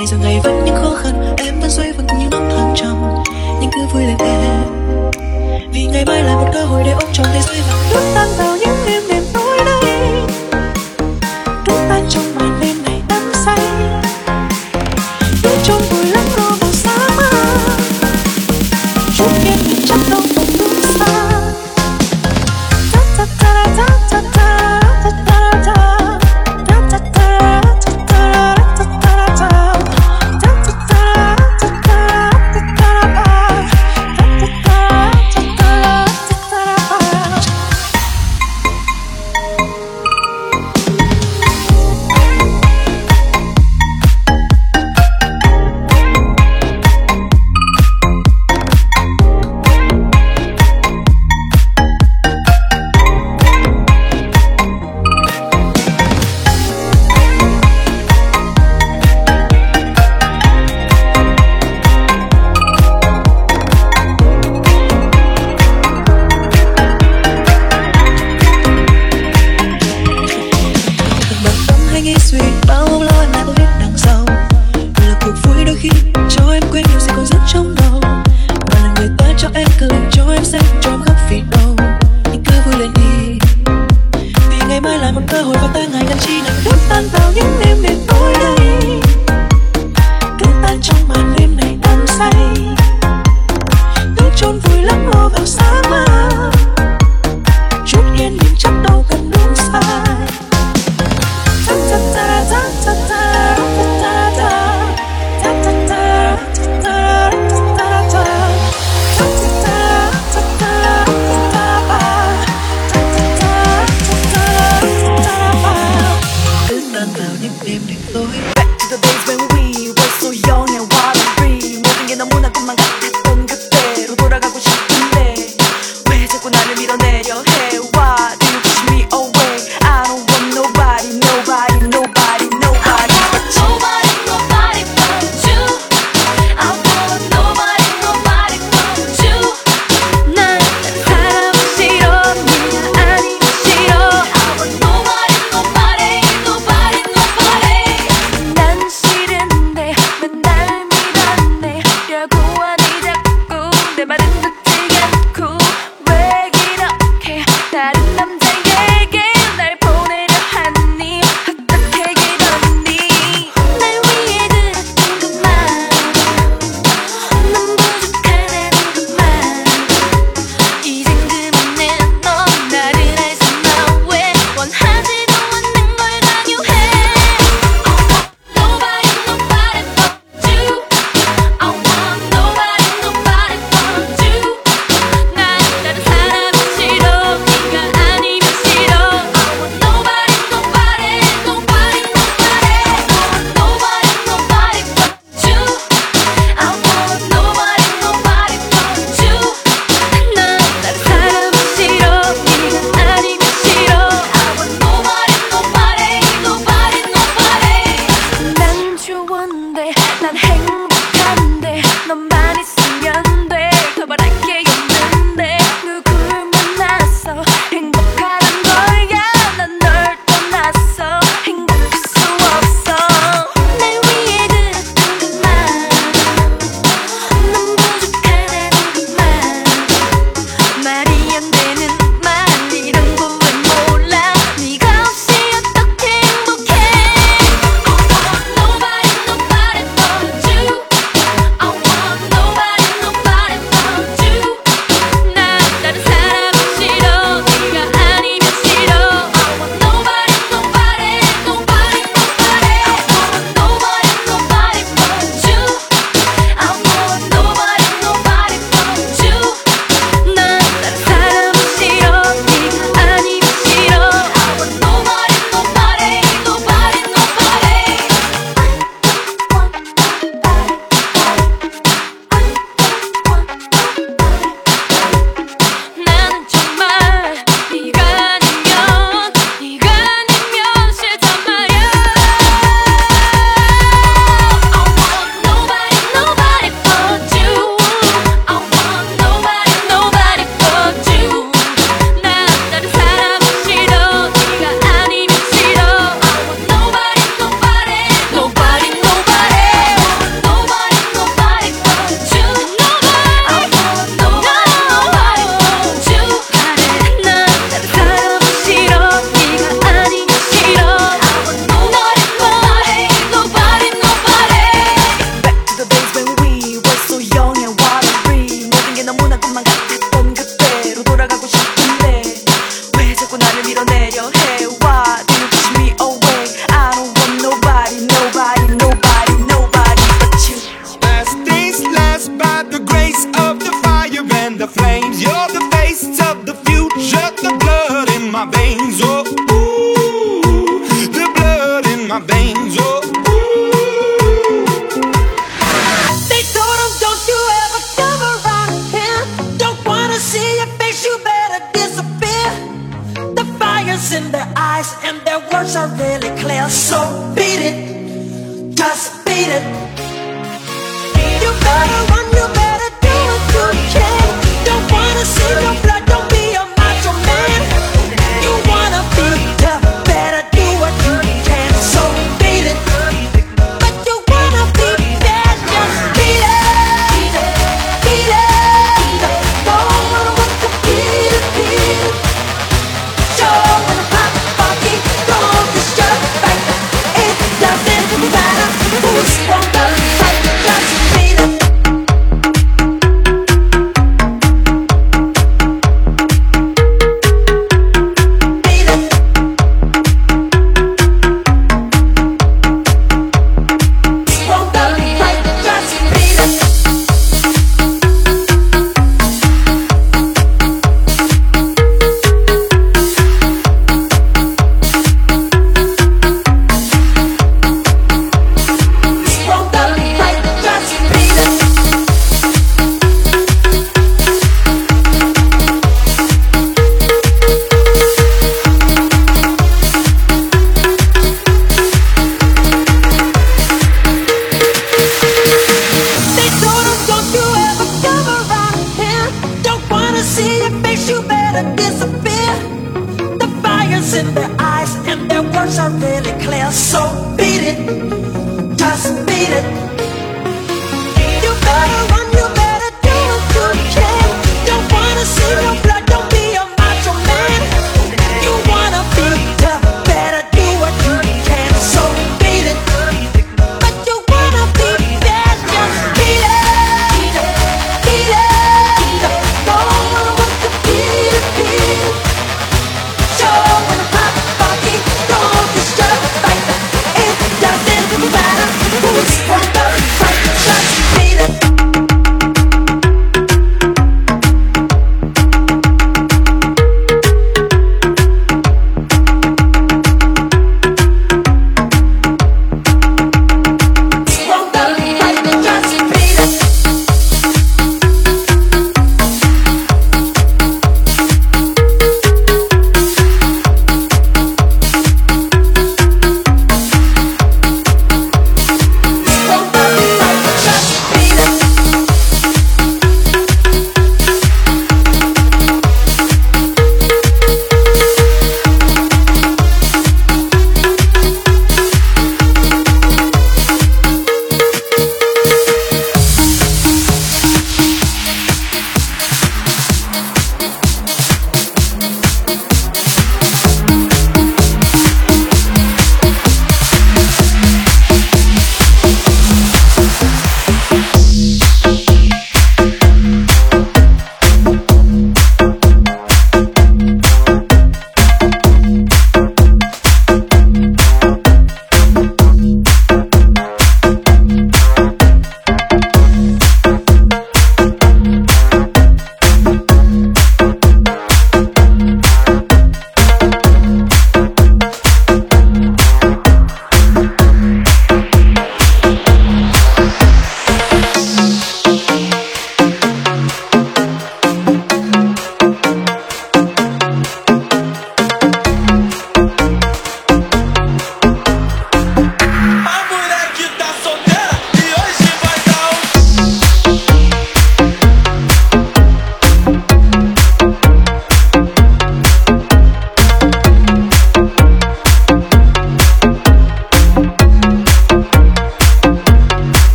ngày giờ ngày vẫn những khó khăn, em vẫn xoay vòng cùng những năm tháng trong nhưng cứ vui lên em. Vì ngày mai là một cơ hội để ông chồng thế giới và bước tan vào down, Back to the days when we were so young and wild and free. their eyes and their words are really clear. So beat it, just beat it. You better run, you better do what you can. Don't wanna see no blood.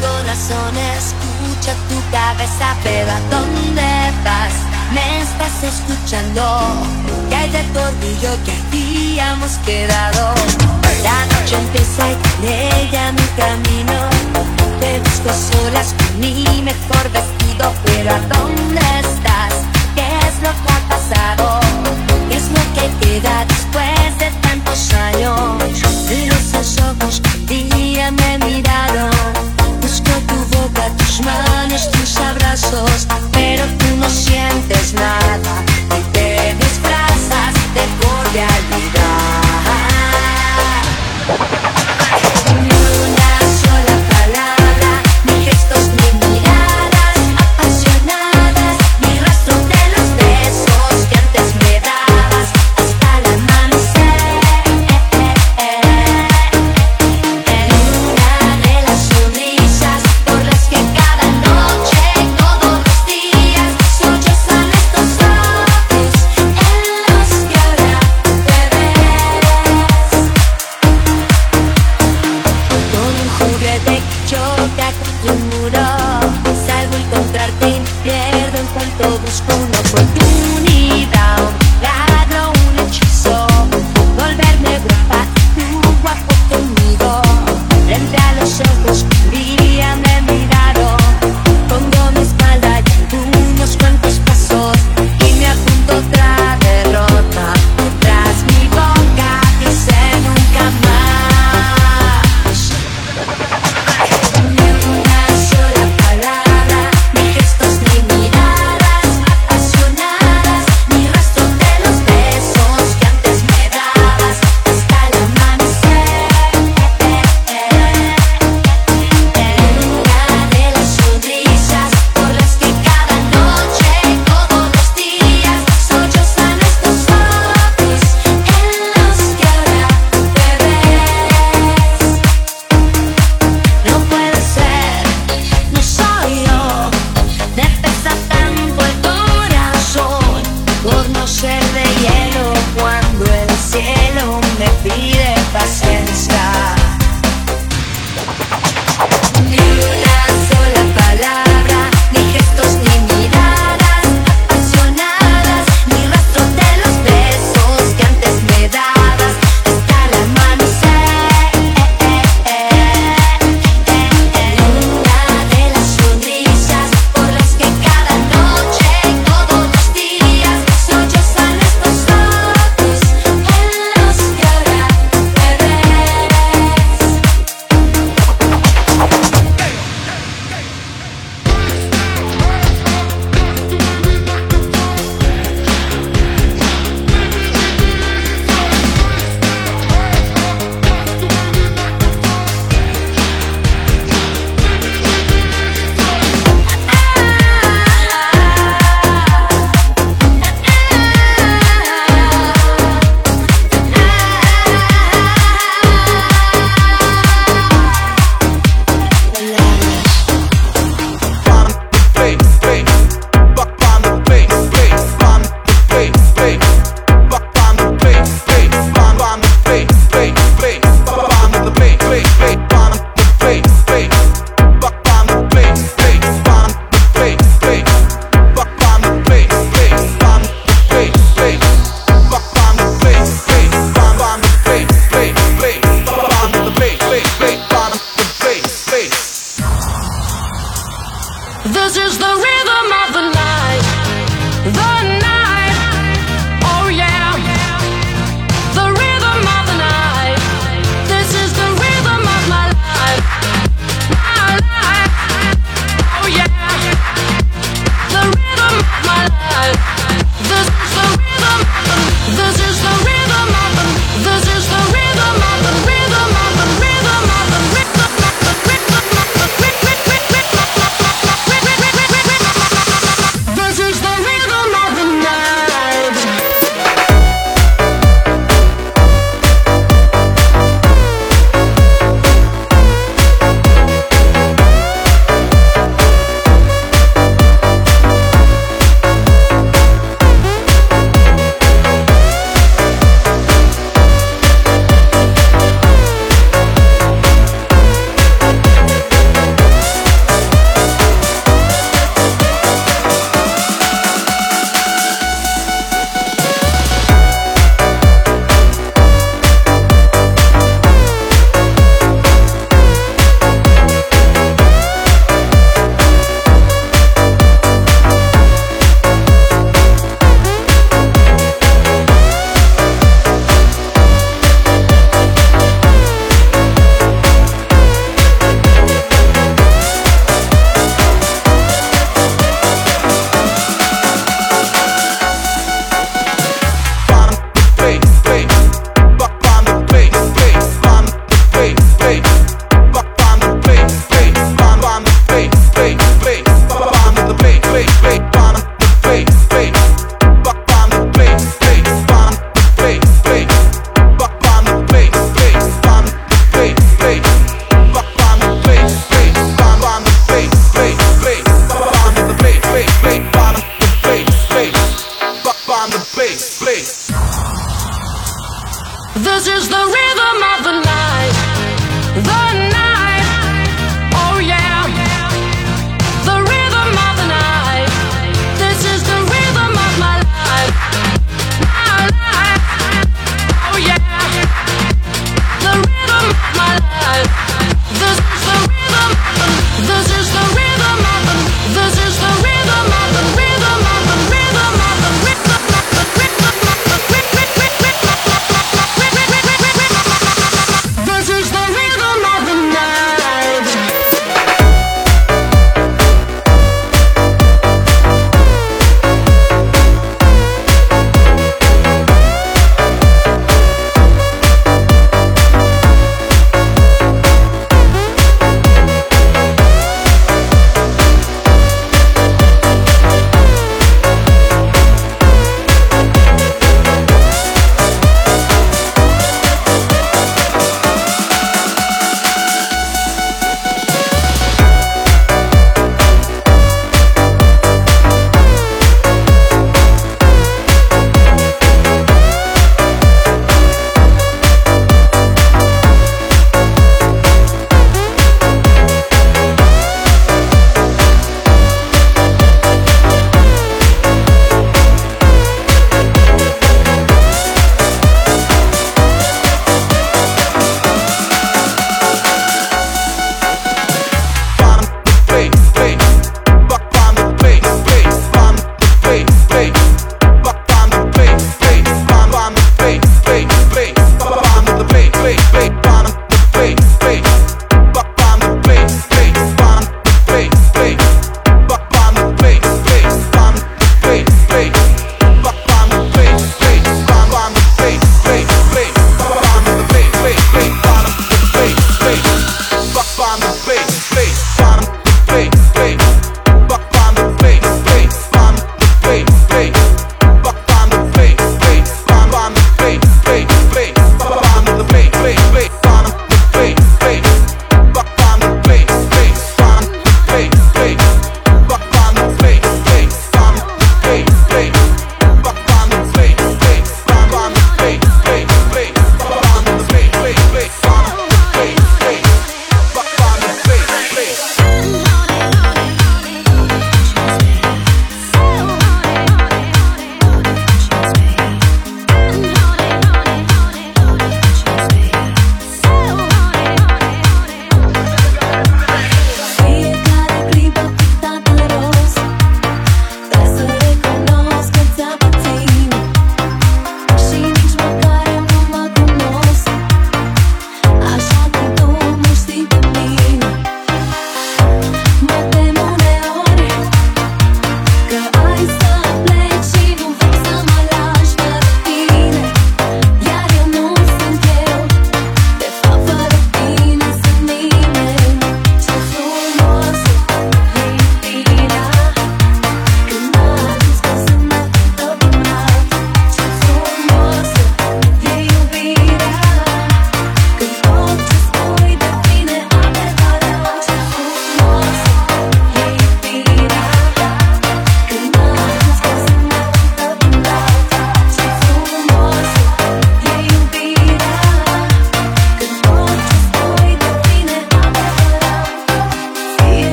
Corazón escucha tu cabeza, pero ¿a dónde vas? Me estás escuchando, que hay de tu orgullo que habíamos quedado. La noche empieza y con ella mi camino. Te busco solas con mi mejor vestido, pero ¿a dónde estás? ¿Qué es lo que ha pasado? ¿Qué es lo que queda después de tantos años? Esos ojos que un día me miraron. Busco tu boca, tus manos, tus abrazos, pero tú no sientes nada y te